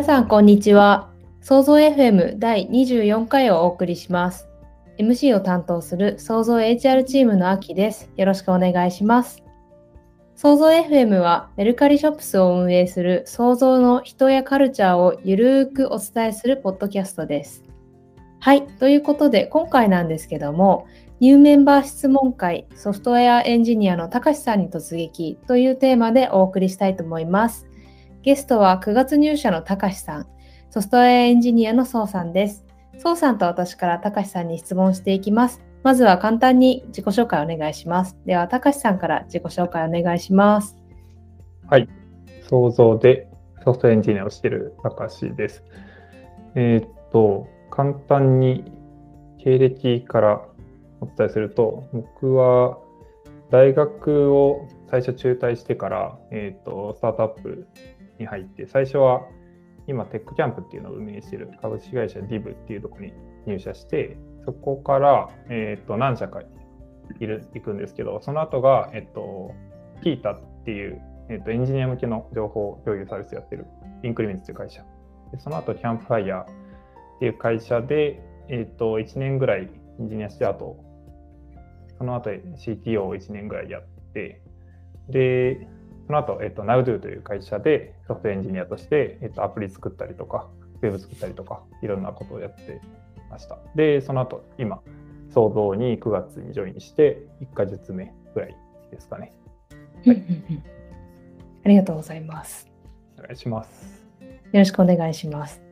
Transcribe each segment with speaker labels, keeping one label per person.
Speaker 1: 皆さん、こんにちは。創造 FM 第24回をお送りします。MC を担当する創造 HR チームの秋です。よろしくお願いします。創造 FM はメルカリショップスを運営する創造の人やカルチャーをゆるーくお伝えするポッドキャストです。はい。ということで、今回なんですけども、ニューメンバー質問会ソフトウェアエンジニアのたかしさんに突撃というテーマでお送りしたいと思います。ゲストは9月入社のたかしさん、ソフトウェアエンジニアのそうさんです。そうさんと私からたかしさんに質問していきます。まずは簡単に自己紹介お願いします。では、たかしさんから自己紹介お願いします。
Speaker 2: はい。想像でソフトエンジニアをしている高橋です。えーっと、簡単に経歴からお伝えすると、僕は大学を最初中退してから、えーっと、スタートアップに入って、最初は今、テックキャンプっていうのを運営している株式会社 DIV っていうところに入社して、そこから、えーと何社かいる行くんですけど、その後が、えっと、キータっていう、えっと、エンジニア向けの情報共有サービスやってるインクリメントという会社。でその後、キャンプファイヤーっていう会社で、えっと、1年ぐらいエンジニアして、あと、その後 CTO を1年ぐらいやって、で、その後、えっと、NowDo という会社でソフトエンジニアとして、えっと、アプリ作ったりとか、ウェブ作ったりとか、いろんなことをやってました。で、その後、今、創造に9月にジョインして、1ヶ月目ぐらいですかね。はい
Speaker 1: ありがとうございます。
Speaker 2: お願いします。
Speaker 1: よろしくお願いします。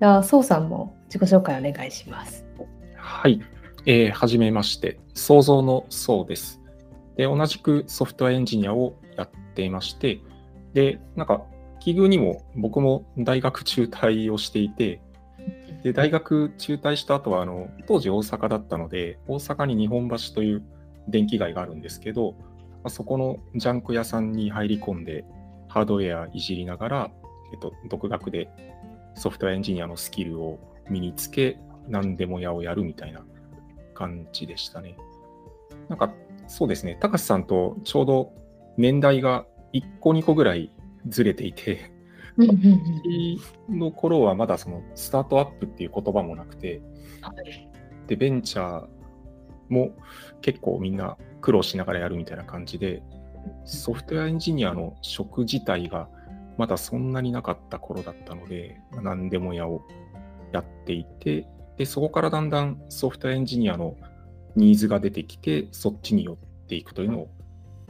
Speaker 1: では、そうさんも自己紹介お願いします。
Speaker 3: はい。えーはじめまして、創造のそうです。で、同じくソフトウェアエンジニアをやっていまして、で、なんか、奇遇にも僕も大学中退をしていて、で、大学中退した後は、あの、当時大阪だったので、大阪に日本橋という電気街があるんですけど、まあそこのジャンク屋さんに入り込んで、ハードウェアいじりながら、えっと、独学でソフトウェアエンジニアのスキルを身につけ、何でも屋をやるみたいな感じでしたね。なんか、そうですね、高橋さんとちょうど年代が1個2個ぐらいずれていて、
Speaker 1: うんうんうん。
Speaker 3: 私の頃はまだそのスタートアップっていう言葉もなくて、
Speaker 1: はい。
Speaker 3: で、ベンチャーも結構みんな苦労しながらやるみたいな感じで、ソフトウェアエンジニアの職自体がまだそんなになかった頃だったので、まあ何でも屋をやっていて、で、そこからだんだんソフトウェアエンジニアのニーズが出てきて、そっちに寄っていくというのを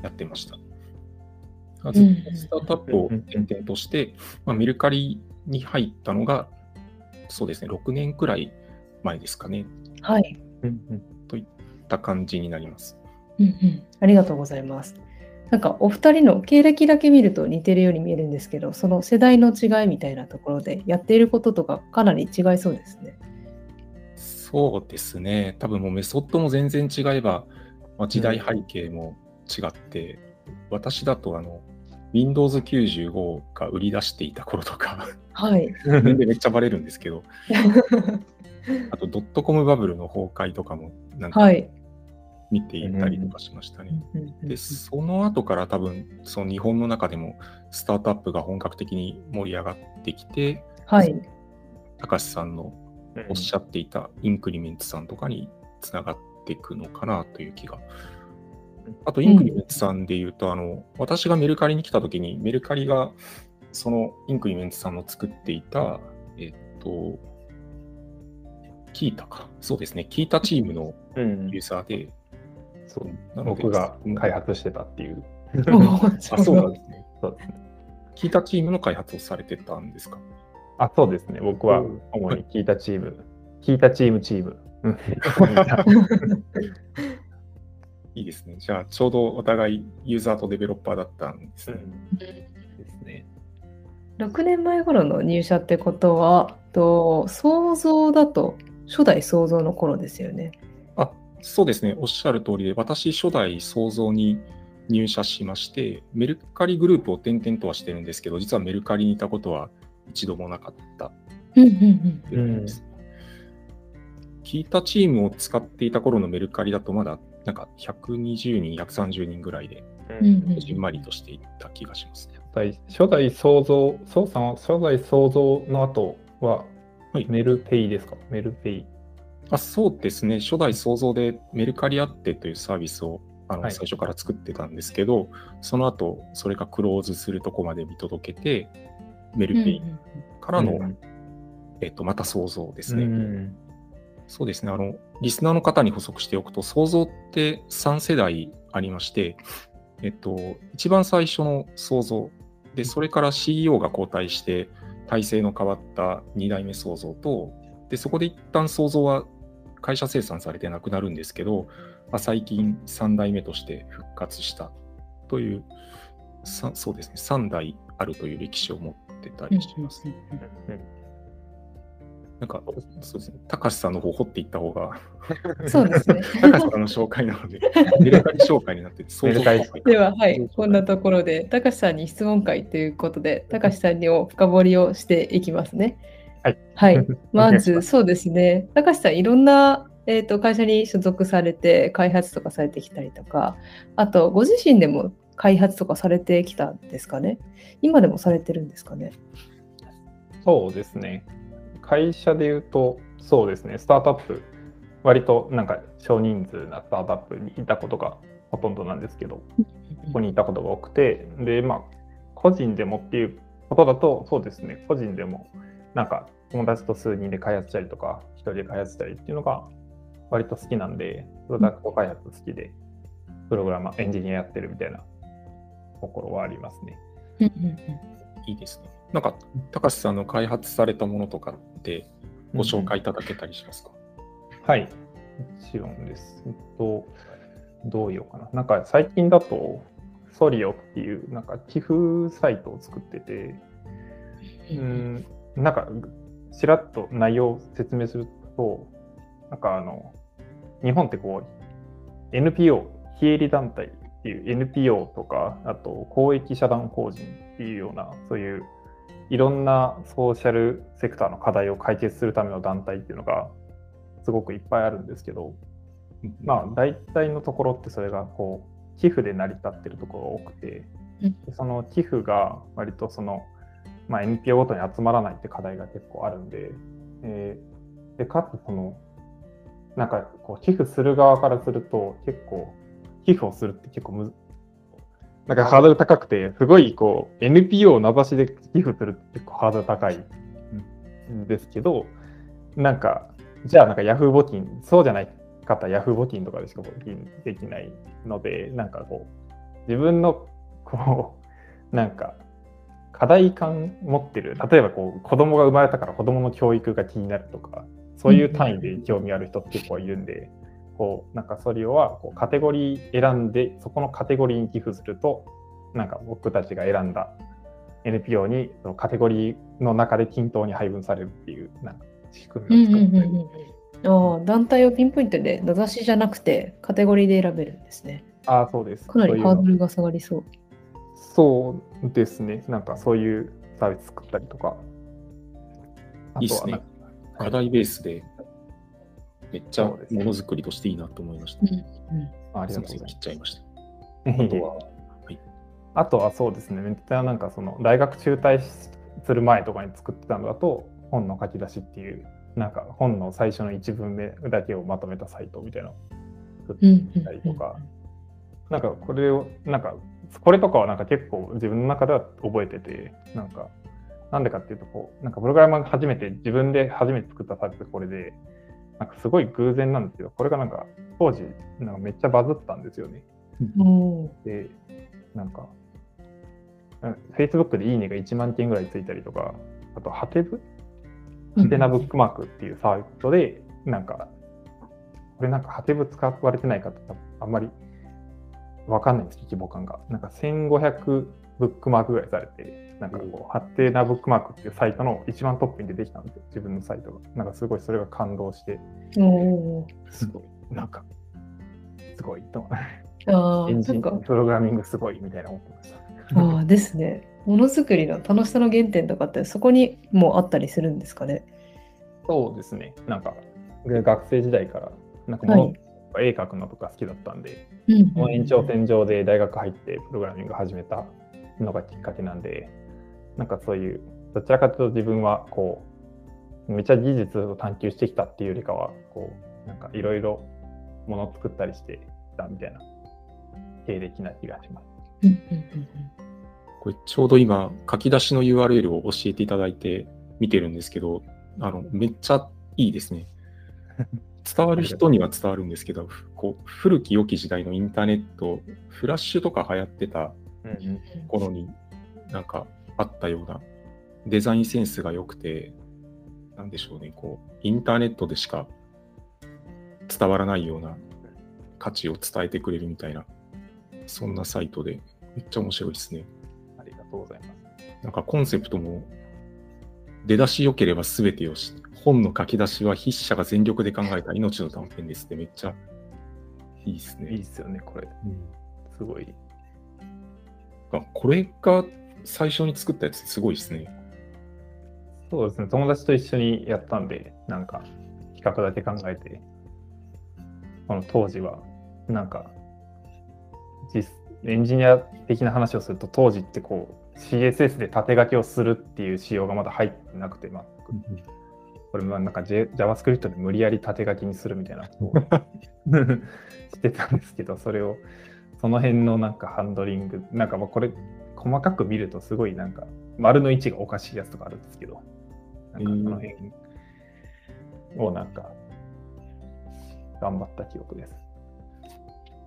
Speaker 3: やってました。ずっとスタートアップを転々として、まあ、メルカリに入ったのが、そうですね、6年くらい前ですかね、
Speaker 1: はい。
Speaker 2: うんうん
Speaker 3: といった感じになります。
Speaker 1: うんうん、ありがとうございます。なんかお二人の経歴だけ見ると似てるように見えるんですけど、その世代の違いみたいなところでやっていることとかかなり違いそうですね。
Speaker 3: そうですね、多分もうメソッドも全然違えば、まあ、時代背景も違って、私だとあの Windows 95が売り出していた頃とか、
Speaker 1: はい。
Speaker 3: 全然めっちゃバレるんですけど、あとドットコムバブルの崩壊とかもなんか
Speaker 1: はい。
Speaker 3: 見ていたりとかしましたね。
Speaker 1: うんうん
Speaker 3: で、その後から多分、その日本の中でもスタートアップが本格的に盛り上がってきて、
Speaker 1: はい。
Speaker 3: 高橋さんのおっしゃっていたインクリメントさんとかにつながっていくのかなという気が。あと、インクリメントさんで言うと、あの、私がメルカリに来た時に、メルカリがそのインクリメントさんの作っていた、えっと、キータか。そうですね。キータチームの
Speaker 2: うん
Speaker 3: ユーザーで、
Speaker 2: そう
Speaker 3: なので
Speaker 2: 僕が開発してたっていう。
Speaker 3: あ、そうなんですね。
Speaker 2: そうですね
Speaker 3: キータチームの開発をされてたんですか？
Speaker 2: あ、そうですね。僕は
Speaker 3: うん
Speaker 2: 主に聞いたチーム、聞いたチームチーム。うん
Speaker 3: いいですね。じゃあ、ちょうどお互いユーザーとデベロッパーだったんですね。
Speaker 2: ですね。
Speaker 1: 6年前頃の入社ってことは、と想像だと初代想像の頃ですよね。
Speaker 3: あ、そうですね。おっしゃる通りで、私、初代創造に入社しまして、メルカリグループを転々とはしてるんですけど、実はメルカリにいたことは一度もなかった
Speaker 1: うんうん
Speaker 3: ということですね。聞いたチームを使っていた頃のメルカリだと、まだなんか120人、130人ぐらいで、じんまりとしていった気がしますね。
Speaker 2: 代、初代創造、そうさんは初代創造の後は、
Speaker 3: はい。
Speaker 2: メルペイですか？メルペイ。
Speaker 3: あそうですね、初代創造でメルカリアッテというサービスをあの
Speaker 2: はい。
Speaker 3: 最初から作ってたんですけど、その後それがクローズするとこまで見届けて、メルペイからの、
Speaker 2: うん
Speaker 3: えっとまた創造ですね。
Speaker 2: うん
Speaker 3: そうですね、あの、リスナーの方に補足しておくと、創造って3世代ありまして、えっと、一番最初の創造、で、それから CEO が交代して、体制の変わった2代目創造と、で、そこで一旦創造は会社生産されてなくなるんですけど、まあ、最近3代目として復活したという、そうですね、3代あるという歴史を持ってたりします。なんか、そうですね、高橋さんの方掘っていった方が、
Speaker 1: そうですね。
Speaker 3: 高橋さんの紹介なので、メルカリ紹介になってて、想像
Speaker 2: メルカリ
Speaker 3: 深い
Speaker 1: では、はい、こんなところで、高橋さんに質問会ということで、高橋さんにを深掘りをしていきますね。
Speaker 2: はい。
Speaker 1: はい。まず、そうですね。高橋さん、いろんな、えー、と会社に所属されて、開発とかされてきたりとか、あと、ご自身でも開発とかされてきたんですかね？今でもされてるんですかね？
Speaker 2: そうですね。会社で言うと、そうですね、スタートアップ、割となんか少人数なスタートアップにいたことがほとんどなんですけど、ここにいたことが多くて、で、まあ、個人でもっていうことだと、そうですね、個人でも、なんか友達と数人で開発したりとか、一人で開発したりっていうのが割と好きなんで、プロダクト開発好きで、プログラマー、エンジニアやってるみたいなところはありますね。
Speaker 3: いいですね。なんか、高橋さんの開発されたものとかってご紹介いただけたりしますか、
Speaker 2: はい、もちろんです。えっと、どう言おうかな。なんか最近だと、ソリオっていうなんか寄付サイトを作ってて、うん、なんかちらっと内容を説明すると、なんかあの、日本ってこう、NPO、非営利団体っていう NPO とか、あと公益社団法人っていうような、そういういろんなソーシャルセクターの課題を解決するための団体っていうのがすごくいっぱいあるんですけど、まあ大体のところってそれがこう寄付で成り立ってるところが多くてその寄付が割とその、まあ、NPO ごとに集まらないって課題が結構あるんで、えーでかつそのなんかこう寄付する側からすると結構寄付をするって結構なんかハードル高くて、すごいこう NPO を名指しで寄付するって結構ハードル高いんですけど、なんか、じゃあなんか Yahoo 募金、そうじゃない方 Yahoo 募金とかでしか募金できないので、なんかこう、自分のこう、なんか、課題感持ってる、例えばこう子供が生まれたから子供の教育が気になるとか、そういう単位で興味ある人って結構いるんで、こうなんかソリオはこうカテゴリー選んで、そこのカテゴリーに寄付すると、なんか僕たちが選んだ NPO にそのカテゴリーの中で均等に配分されるっていうなんか仕組みを作ってる。
Speaker 1: ああ団体をピンポイントで名指しじゃなくてカテゴリーで選べるんですね。
Speaker 2: ああ、そうです。
Speaker 1: かなりハードルが下がりそう。
Speaker 2: そうですね。なんかそういうサービス作ったりとか。あ
Speaker 3: いいっすね課題ベースで、めっちゃも
Speaker 2: そうですね。
Speaker 3: のづくりとしていいなと思いました。
Speaker 2: あありがとうございます。
Speaker 3: 切っちゃいました。
Speaker 2: あ
Speaker 3: あとは、
Speaker 2: あとはそうですね、めっちゃなんかその大学中退する前とかに作ってたのだと、本の書き出しっていう、なんか本の最初の一文目だけをまとめたサイトみたいなのを作ってたりとか、なんかこれを、なんか、これとかはなんか結構自分の中では覚えてて、なんか、なんでかっていうと、こう、なんかプログラマーが初めて、自分で初めて作ったサービスがこれで、なんかすごい偶然なんですけど、これがなんか当時、なんかめっちゃバズったんですよね。で、なんか、うん Facebook でいいねが1万件ぐらいついたりとか、あと、ハテブ？ハテナブックマークっていうサービスで、なんか、これなんかハテブ使われてない方、あんまりわかんないんです規模感が。なんか1500ブックマークぐらいされて、なんかこう、ハテナブックマークっていうサイトの一番トップに出てきたんですよ、自分のサイトが。なんかすごいそれが感動して、すごい、なんか、すごいと。
Speaker 1: あ
Speaker 2: エンジン、プログラミングすごいみたいな思ってました。
Speaker 1: あーですね。ものづくりの楽しさの原点とかってそこにもあったりするんですかね。
Speaker 2: そうですね。なんか、学生時代から、なんか
Speaker 1: はい
Speaker 2: もの、絵描くのとか好きだったんで、
Speaker 1: うん
Speaker 2: その延長線上で大学入ってプログラミング始めたのがきっかけなんで、なんかそういう、どちらかというと自分はこう、めちゃ技術を探求してきたっていうよりかは、こう、なんかいろいろものを作ったりしてたみたいな経歴な気がします。
Speaker 3: これちょうど今、書き出しの URL を教えていただいて見てるんですけど、あの、めっちゃいいですね。伝わる人には伝わるんですけど、ふこう古き良き時代のインターネット、フラッシュとか流行ってた
Speaker 1: うん
Speaker 3: 頃になんかあったようなデザインセンスが良くて、なんでしょうね、こう、インターネットでしか伝わらないような価値を伝えてくれるみたいな、そんなサイトで、めっちゃ面白いですね。
Speaker 2: ありがとうございます。
Speaker 3: なんかコンセプトも、出だし良ければ全てよし、本の書き出しは筆者が全力で考えた命の短編ですってめっちゃいいですね。
Speaker 2: いいですよね、これ。すごい。
Speaker 3: あこれが最初に作ったやつすごいですね。
Speaker 2: そうですね、友達と一緒にやったんで、なんか企画だけ考えて、この当時は、なんか、実エンジニア的な話をすると、当時ってこう、CSS で縦書きをするっていう仕様がまだ入ってなくて、全く。これもなんか J- JavaScript で無理やり縦書きにするみたいなことを してたんですけど、それを、その辺のなんかハンドリング、なんかまあこれ、細かく見るとすごいなんか、丸の位置がおかしいやつとかあるんですけど、なんかその辺をなんか、頑張った記憶です。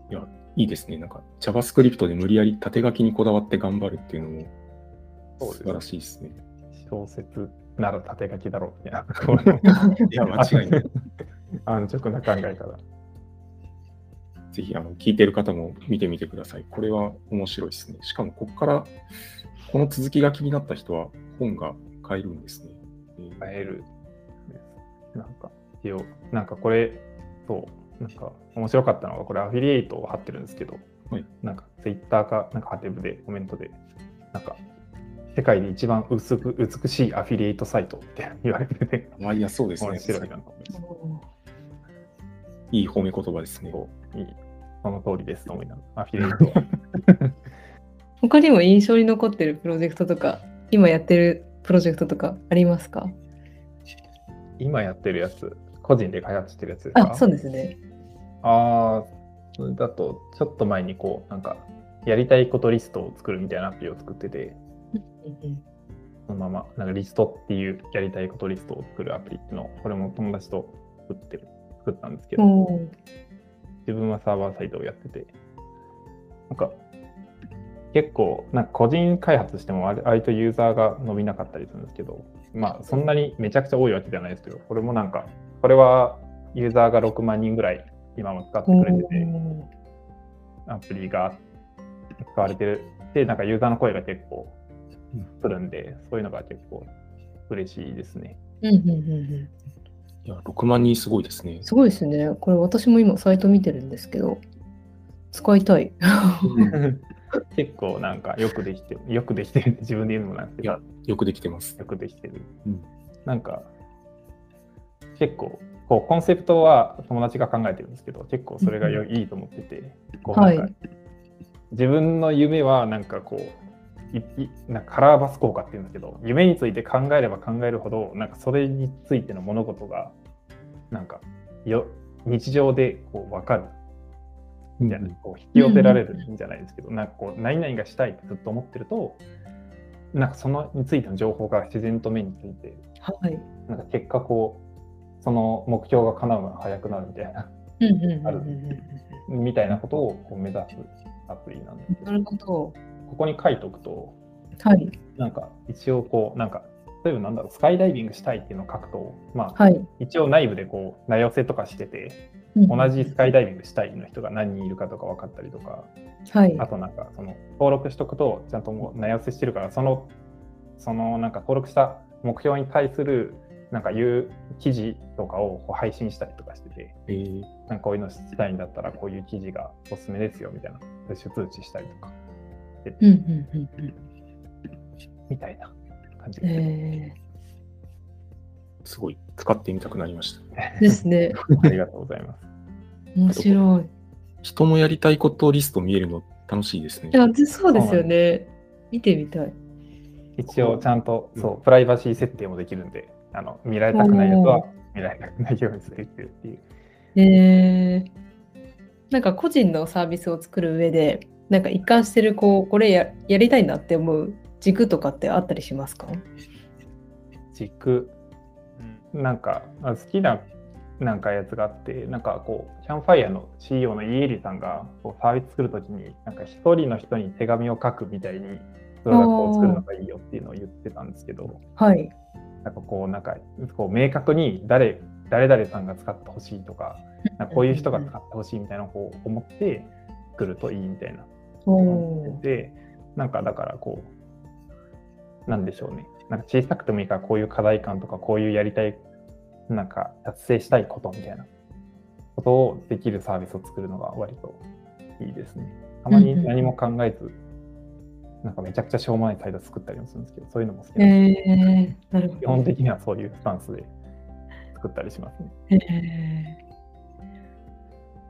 Speaker 3: いや、いいですね。なんか JavaScript で無理やり縦書きにこだわって頑張るっていうのも素晴らしいですね。
Speaker 2: 小説なら縦書きだろうみたいな
Speaker 3: いや、間違いない。
Speaker 2: 安直な考え方。
Speaker 3: ぜひあの聞いてる方も見てみてください。これは面白いですね。しかもここからこの続きが気になった人は本が買えるんですね。えー
Speaker 2: 変える。なんか、一応、なんかこれ、そう、なんか面白かったのが、これアフィリエイトを貼ってるんですけど、
Speaker 3: はい
Speaker 2: なんかツイッターか、なんかハテブでコメントで、なんか、世界で一番薄く美しいアフィリエイトサイトって 言われてて、
Speaker 3: まあ、いや、そうですね。
Speaker 2: 面白いなと思います。
Speaker 3: いい褒め言葉ですね。
Speaker 2: いいその通りですと思いながら、アフィリエイト。
Speaker 1: 他にも印象に残ってるプロジェクトとか、今やってるプロジェクトとかありますか？
Speaker 2: 今やってるやつ、個人で開発してるやつですか？
Speaker 1: あ、そうですね。
Speaker 2: ああ、だと、ちょっと前にこう、なんか、やりたいことリストを作るみたいなアプリを作ってて、そのまま、なんかリストっていうやりたいことリストを作るアプリっていうのを、これも友達と作ってる、作ったんですけど、自分はサーバーサイトをやってて、なんか、結構、なんか個人開発しても割割とユーザーが伸びなかったりするんですけど、まあ、そんなにめちゃくちゃ多いわけじゃないですけど、これもなんか、これはユーザーが6万人ぐらい今も使ってくれてて、アプリが使われてる。で、なんかユーザーの声が結構来るんで、そういうのが結構嬉しいですね。
Speaker 1: うんうんうんうん
Speaker 3: いや、6万人すごいですね。
Speaker 1: すごいですね。これ私も今サイト見てるんですけど、使いたい。
Speaker 2: 結構なんかよくできてる、よくできてるって自分で言うのもなんですけど
Speaker 3: いや、よくできてます。
Speaker 2: よくできてる。
Speaker 3: うん
Speaker 2: なんか、結構、こう、コンセプトは友達が考えてるんですけど、結構それがよいいと思ってて、こうなんか、
Speaker 1: はい
Speaker 2: 自分の夢はなんかこう、なんかカラーバス効果っていうんですけど、夢について考えれば考えるほど、なんかそれについての物事が、なんかよ日常でこう分かるみたいな、こう引き寄せられるんじゃないですけど、なんかこう、何々がしたいってずっと思ってると、なんかそのについての情報が自然と目について、
Speaker 1: はい。
Speaker 2: なんか結果こう、その目標が叶うのが早くなるみたいな、
Speaker 1: うんうんうん
Speaker 2: ある
Speaker 1: うん
Speaker 2: みたいなことをこう目指すアプリなんですけど
Speaker 1: な、るほど。
Speaker 2: ここに書いとくと、
Speaker 1: はい。
Speaker 2: なんか一応こう、なんか、例えばなんだろう、スカイダイビングしたいっていうのを書くと、まあ、
Speaker 1: はい。
Speaker 2: 一応内部でこう、名寄せとかしてて、同じスカイダイビングしたいの人が何人いるかとか分かったりとか、
Speaker 1: はい。
Speaker 2: あとなんかその登録しとくと、ちゃんともう名寄せしてるから、その、そのなんか登録した目標に対するなんかいう記事とかをこう配信したりとかしてて、
Speaker 3: えー
Speaker 2: なんかこういうのしたいんだったらこういう記事がおすすめですよみたいな、プッシュ通知したりとか、
Speaker 1: うんうんうんうん。
Speaker 2: みたいな感じで。
Speaker 1: え
Speaker 3: すごい使ってみたくなりました。
Speaker 1: ー、ですね。
Speaker 2: ありがとうございます。
Speaker 1: 面白い。
Speaker 3: 人のやりたいことリスト見えるの楽しいですね
Speaker 1: い。や、そうですよね。見てみたい。
Speaker 2: 一応ちゃんと、
Speaker 3: うん
Speaker 2: そう、プライバシー設定もできるんで、あの見られたくないやつは見られたくないようにするっていう。
Speaker 1: えー、なんか個人のサービスを作る上で、なんか一貫してる、こう、これややりたいなって思う軸とかってあったりしますか？
Speaker 2: 軸、なんかあ好きななんかやつがあって、なんかこう、キャンファイヤーの CEO のイエリさんがこうサービス作るときに、なんか一人の人に手紙を書くみたいに、プロダクトを作るのがいいよっていうのを言ってたんですけど、
Speaker 1: はい。
Speaker 2: なんかこう、なんかこう明確に誰誰々さんが使ってほしいとか、なんかこういう人が使ってほしいみたいなのをこう思って作るといいみたいな
Speaker 1: おー
Speaker 2: で、なんかだからこう、なんでしょうね。なんか小さくてもいいからこういう課題感とかこういうやりたい、なんか達成したいことみたいなことをできるサービスを作るのが割といいですね。たまに何も考えず、なんかめちゃくちゃしょうもないサイト作ったりもするんですけど、そういうのも好きなんで
Speaker 1: えー、なるほど。
Speaker 2: 基本的にはそういうスタンスで作ったりしますね。
Speaker 1: えー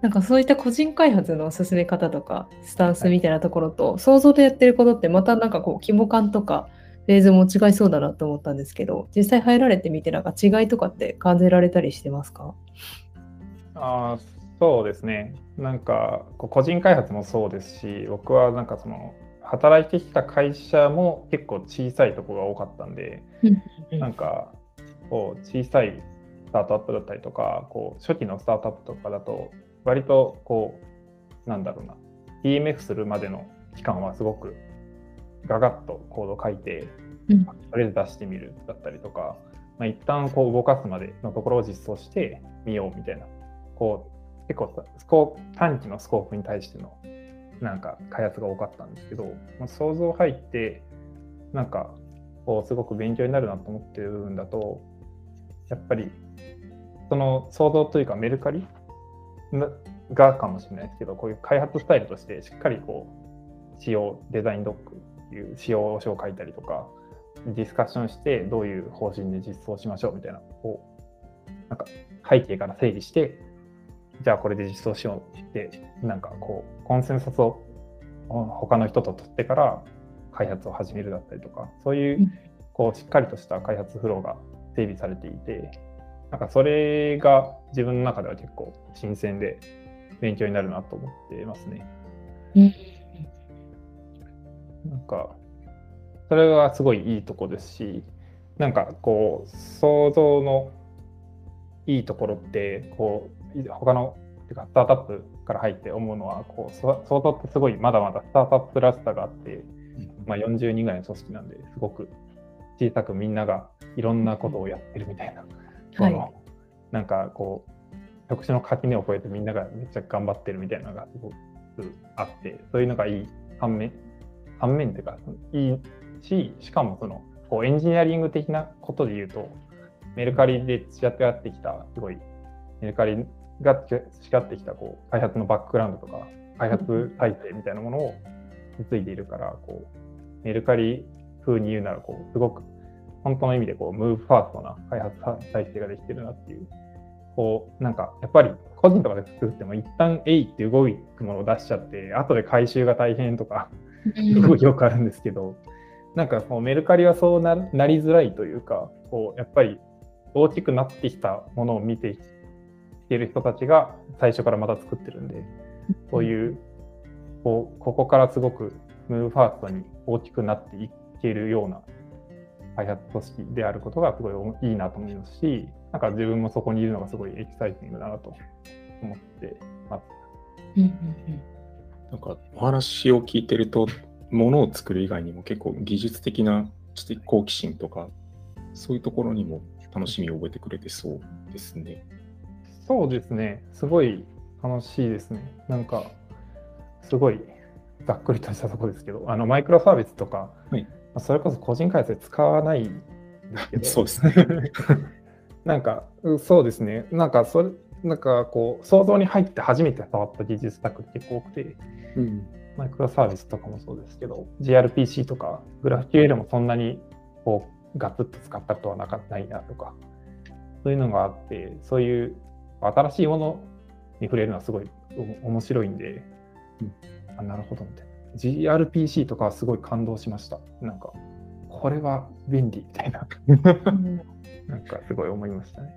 Speaker 1: なんかそういった個人開発の進め方とかスタンスみたいなところと、想像でやってることってまたなんかこう規模感とかフェーズも違いそうだなと思ったんですけど実際入られてみてなんか違いとかって感じられたりしてますか？
Speaker 2: あーそうですね。なんかこう個人開発もそうですし、僕はなんかその働いてきた会社も結構小さいところが多かったんで、なんかこう小さいスタートアップだったりとか、こう初期のスタートアップとかだと、割とこう、なんだろうな、DMF するまでの期間はすごくガガッとコード書いて、
Speaker 1: うん。
Speaker 2: とりあえず出してみるだったりとか、まあ、一旦こう動かすまでのところを実装してみようみたいな、こう結構スコ短期のスコープに対してのなんか開発が多かったんですけど、まあ、想像入って、なんかこうすごく勉強になるなと思ってる部分だと、やっぱりその想像というかメルカリながかもしれないですけど、こういう開発スタイルとしてしっかりこう仕様デザインドックっていう仕様書を書いたりとか、ディスカッションしてどういう方針で実装しましょうみたいな、こうなんか背景から整理して、じゃあこれで実装しようって、なんかこうコンセンサスを他の人と取ってから開発を始めるだったりとか、そういうこうしっかりとした開発フローが整備されていて、なんかそれが自分の中では結構新鮮で勉強になるなと思ってますね。
Speaker 1: うん。
Speaker 2: なんか、それがすごいいいとこですし、なんかこう、想像のいいところって、こう、他の、てかスタートアップから入って思うのは、こう、そ想像ってすごいまだまだスタートアップらしさがあって、まあ、40人ぐらいの組織なんで、すごく小さくみんながいろんなことをやってるみたいな、そのなんかこう、特殊の垣根を越えてみんながめっちゃ頑張ってるみたいなのがすごくあって、そういうのがいい反面、反面っていうか、いいし、しかもその、こうエンジニアリング的なことで言うと、メルカリで培ってきた、すごい、メルカリが培ってきたこう開発のバックグラウンドとか、開発体制みたいなものを引き継いでいるから、こうメルカリ風に言うなら、こうすごく本当の意味でこうムーブファーストな開発体制ができてるなっていう、こうなんかやっぱり個人とかで作っても一旦えいって動くものを出しちゃって、後で回収が大変とか、すごいよくあるんですけど、なんかこうメルカリはそうななりづらいというか、こうやっぱり大きくなってきたものを見てきてる人たちが最初からまた作ってるんで、こういう、こうここからすごく move fast に大きくなっていけるような開発組織であることがすごいいいなと思いますし、なんか自分もそこにいるのがすごいエキサイティングだなと思ってます。
Speaker 3: なんかお話を聞いてると、ものを作る以外にも結構技術的な知的好奇心とか、そういうところにも楽しみを覚えてくれてそうですね。
Speaker 2: そうですね、すごい楽しいですね。なんか、すごいざっくりとしたところですけど、あのマイクロサービスとか、
Speaker 3: はい
Speaker 2: まあそれこそ個人開発で使わないけど、
Speaker 3: そうですね。
Speaker 2: なんか、うそうですね、なんか、それ、なんかこう、想像に入って初めて触った技術スタックって結構多くて、
Speaker 3: うん。
Speaker 2: マイクロサービスとかもそうですけど、gRPC とか、グラフ QL もそんなにこうガツッと使ったことはなかったないなとか、そういうのがあって、そういう新しいものに触れるのはすごいお面白いんで、
Speaker 3: うん。
Speaker 2: あなるほどみたいな。gRPC とかはすごい感動しました。なんか、これは便利みたいな、
Speaker 1: うん
Speaker 2: なんかすごい思いましたね。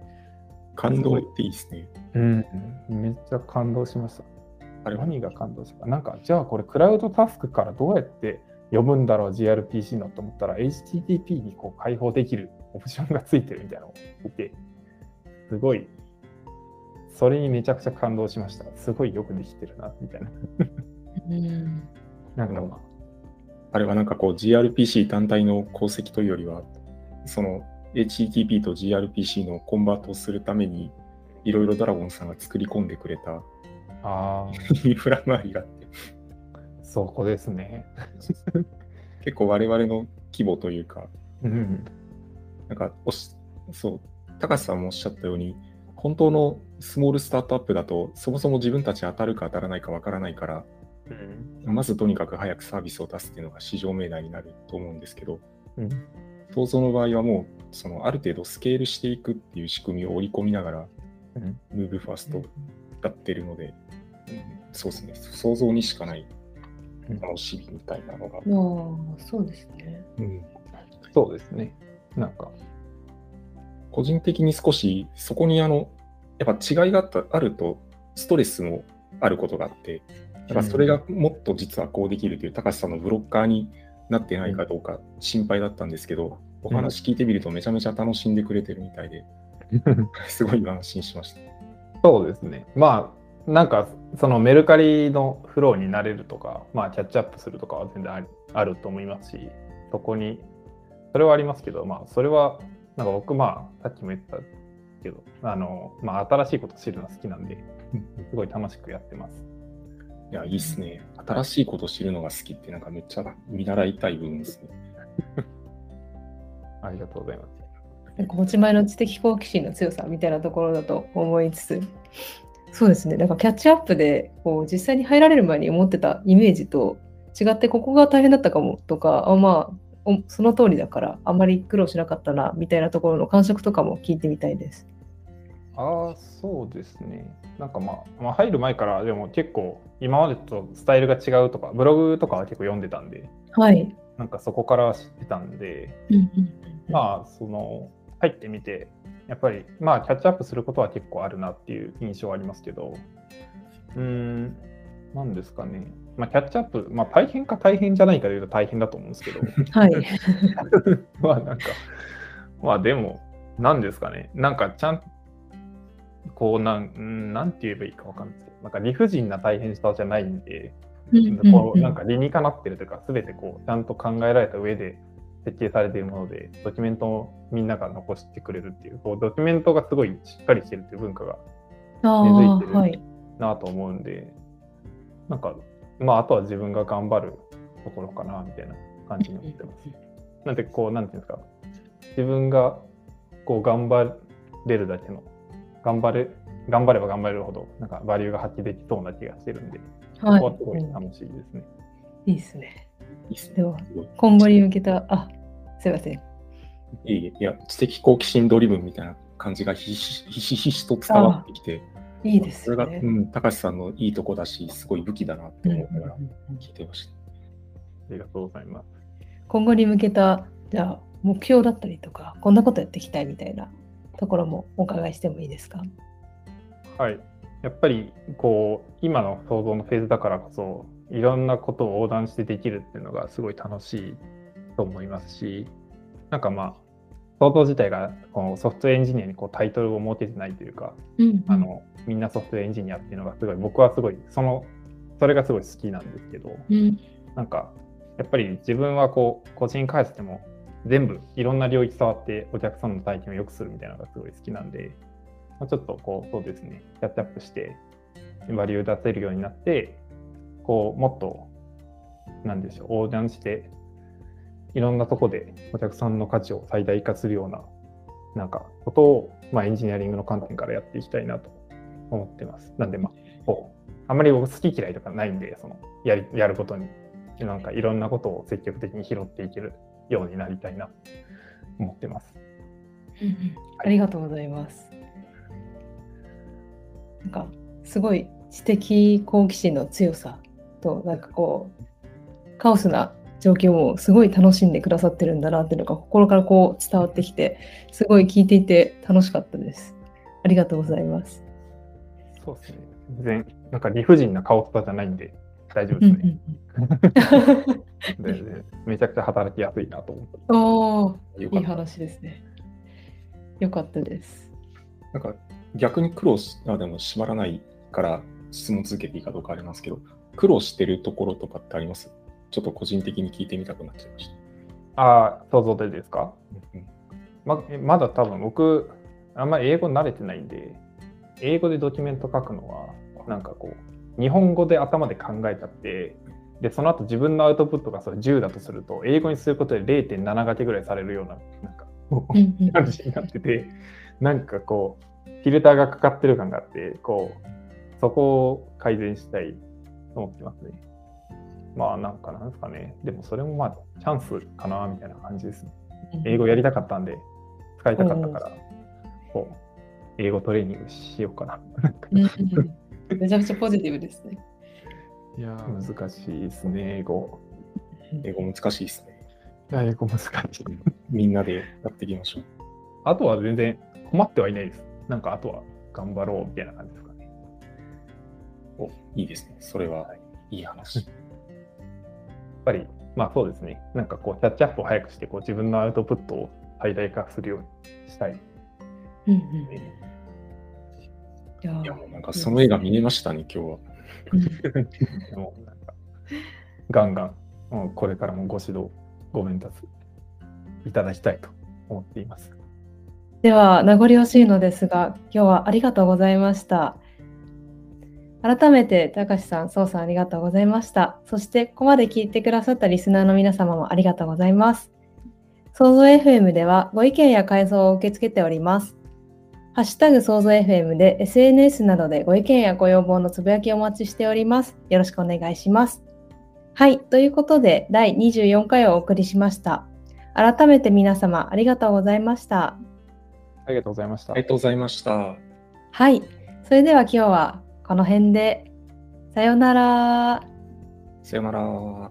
Speaker 3: 感動っていいですね。
Speaker 2: うん、めっちゃ感動しました。あれ何が感動したか。なんか、じゃあこれクラウドタスクからどうやって読むんだろう gRPC のと思ったら HTTP にこう開放できるオプションがついてるみたいなのを見て、すごい、それにめちゃくちゃ感動しました。すごいよくできてるな、みたいな。
Speaker 1: うん
Speaker 2: なんかまあ、
Speaker 3: あれはなんかこう gRPC 単体の功績というよりは、その HTTP と gRPC のコンバートをするために、いろいろドラゴンさんが作り込んでくれた
Speaker 2: ああ、
Speaker 3: イ ンフラ周りがあって、
Speaker 2: そこですね。
Speaker 3: 結構我々の規模というか、
Speaker 2: うん。
Speaker 3: なんかおし、そう、高橋さんもおっしゃったように、本当のスモールスタートアップだと、そもそも自分たち当たるか当たらないかわからないから、
Speaker 2: うん。
Speaker 3: まずとにかく早くサービスを出すっていうのが市場命題になると思うんですけど、
Speaker 2: うん。
Speaker 3: 想像の場合はもう、そのある程度スケールしていくっていう仕組みを織り込みながら、
Speaker 2: うん
Speaker 3: ムーブファーストやってるので、うんそうですね、想像にしかない
Speaker 2: うん
Speaker 3: 楽しみみたいなのが、
Speaker 1: ああ、そうですね。
Speaker 3: うん
Speaker 2: そうですね。なんか、
Speaker 3: 個人的に少しそこにあの、やっぱ違いがあったあると、ストレスもあることがあって、だからそれがもっと実はこうできるという、高橋さんのブロッカーになってないかどうか心配だったんですけど、お話聞いてみるとめちゃめちゃ楽しんでくれてるみたいで、すごい安心しました。
Speaker 2: そうですね。まあ、なんか、そのメルカリのフローになれるとか、まあ、キャッチアップするとかは全然あると思いますし、そこに、それはありますけど、まあ、それは、なんか僕、まあ、さっきも言ったけど、あの、まあ、新しいこと知るの好きなんで、すごい楽しくやってます。
Speaker 3: いや、いいっすね。新しいこと知るのが好きって、なんかめっちゃ見習いたい部分ですね。
Speaker 2: ありがとうございます。
Speaker 1: なんか持ち前の知的好奇心の強さみたいなところだと思いつつ、そうですね、なんかキャッチアップでこう実際に入られる前に思ってたイメージと違って、ここが大変だったかもとか、あまあ、おその通りだから、あまり苦労しなかったなみたいなところの感触とかも聞いてみたいです。
Speaker 2: ああ、そうですね。なんかまあ、まあ、入る前からでも結構今までとスタイルが違うとか、ブログとかは結構読んでたんで、
Speaker 1: はい。
Speaker 2: なんかそこから知ってたんで、
Speaker 1: うんうん
Speaker 2: まあ、その、入ってみて、やっぱり、まあ、キャッチアップすることは結構あるなっていう印象はありますけど、うーん、なんですかね。まあ、キャッチアップ、まあ、大変か大変じゃないかというと大変だと思うんですけど、
Speaker 1: はい。
Speaker 2: まあ、なんか、まあ、でも、なんですかね。なんか、ちゃんこうなん、うんなんて言えばいいかわかんないですけど、なんか理不尽な大変さじゃないんで、こうなんか理にかなってるというか、すべてこうちゃんと考えられた上で設計されているもので、ドキュメントをみんなが残してくれるっていう、こうドキュメントがすごいしっかりしてるっていう文化が
Speaker 1: あ
Speaker 2: 根付いてる。なと思うんで、なんか、まあ、あとは自分が頑張るところかな、みたいな感じに思ってます。なんで、こう、なんていうんですか、自分がこう頑張れるだけの、頑張れ、頑張れば頑張れるほど、なんかバリューが発揮できそうな気がしてるんで、そこ
Speaker 1: は
Speaker 2: はすごい
Speaker 1: い。
Speaker 2: 楽しいですね。
Speaker 1: いいですね。
Speaker 3: いいっすね
Speaker 1: では、今後に向けた、あ、すいません。
Speaker 3: いえいえいや、知的好奇心ドリブンみたいな感じがひしひしひしと伝わってきて、
Speaker 1: いいです
Speaker 3: それが、
Speaker 1: ね。
Speaker 3: うん、高橋さんのいいとこだし、すごい武器だなって思いながら聞いてました。
Speaker 2: ありがとうございます。
Speaker 1: 今後に向けた、じゃあ、目標だったりとか、こんなことやっていきたいみたいなところもお伺いしてもいいですか？
Speaker 2: はい。やっぱり、こう、今の想像のフェーズだからこそ、いろんなことを横断してできるっていうのがすごい楽しいと思いますし、なんかまあ、想像自体がこのソフトウェアエンジニアにこうタイトルを設けてないというか、
Speaker 1: うん。
Speaker 2: あのみんなソフトウェアエンジニアっていうのがすごい僕はすごいそのそれがすごい好きなんですけど
Speaker 1: うん。
Speaker 2: なんかやっぱり自分はこう個人開発でも全部いろんな領域触ってお客さんの体験を良くするみたいなのがすごい好きなんで、まあ、ちょっとこうそうですねキャッチアップしてバリュー出せるようになってこうもっとなんでしょう横断していろんなとこでお客さんの価値を最大化するようななんかことを、まあ、エンジニアリングの観点からやっていきたいなと思ってます。なんで、まあ、こうあんまり僕好き嫌いとかないんで、そのやりやることに、なんかいろんなことを積極的に拾っていけるようになりたいなと思ってます。
Speaker 1: うんうんありがとうございます。なんかすごい知的好奇心の強さとなんかこうカオスな状況もすごい楽しんでくださってるんだなっていうのが心からこう伝わってきて、すごい聞いていて楽しかったです。ありがとうございます。
Speaker 2: そうですね。全然、なんか理不尽な顔とかじゃないんで、大丈夫
Speaker 1: うん
Speaker 2: です
Speaker 1: うん
Speaker 2: ね。ででめちゃくちゃ働きやすいなと思って。
Speaker 1: うん、おーいい。話ですね。よかったです。
Speaker 3: なんか逆に苦労し、あでも縛らないから質問続けていいかどうかありますけど、苦労してるところとかってあります？ちょっと個人的に聞いてみたくなっちゃいました。
Speaker 2: ああ、想像でですか？
Speaker 3: うん
Speaker 2: ままだ多分僕、あんまり英語慣れてないんで、英語でドキュメント書くのは、なんかこう、日本語で頭で考えちゃって、で、その後自分のアウトプットがそれ10だとすると、英語にすることで0.7掛けぐらいされるような、なんか、感じになってて、なんかこう、フィルターがかかってる感があって、こう、そこを改善したいと思ってますね。まあなんかなんですかね。でもそれもまあチャンスかなみたいな感じですね。英語やりたかったんで、使いたかったから、こう、英語トレーニングしようかな。
Speaker 1: めちゃくちゃポジティブですね。
Speaker 2: いやー、難しいですね、英語。
Speaker 3: 英語難しいですね。
Speaker 2: いや、英語難しい。
Speaker 3: みんなでやっていきましょう。
Speaker 2: あとは全然困ってはいないです。なんかあとは頑張ろうみたいな感じですかね。
Speaker 3: おいいですね。それはいい話。
Speaker 2: やっぱり、まあそうですね。なんかこう、キャッチアップを早くして、こう自分のアウトプットを最大化するようにしたい。
Speaker 1: うんうんいや
Speaker 3: いや、もうなんかその映画見れましたね、今日は。
Speaker 1: うん。
Speaker 2: でもなんかガンガン、うんこれからもご指導、ご鞭達いただきたいと思っています。
Speaker 1: では名残惜しいのですが今日はありがとうございました。改めてたかしさんそうさんありがとうございました。そしてここまで聞いてくださったリスナーの皆様もありがとうございます。創造 FM ではご意見や感想を受け付けておりますハッシュタグ創造 FM で SNS などでご意見やご要望のつぶやきをお待ちしておりますよろしくお願いしますはいということで第24回をお送りしました改めて皆様ありがとうございました
Speaker 2: ありがとうございました。
Speaker 3: ありがとうございました。
Speaker 1: はい。それでは今日はこの辺で。さようなら。
Speaker 3: さよなら。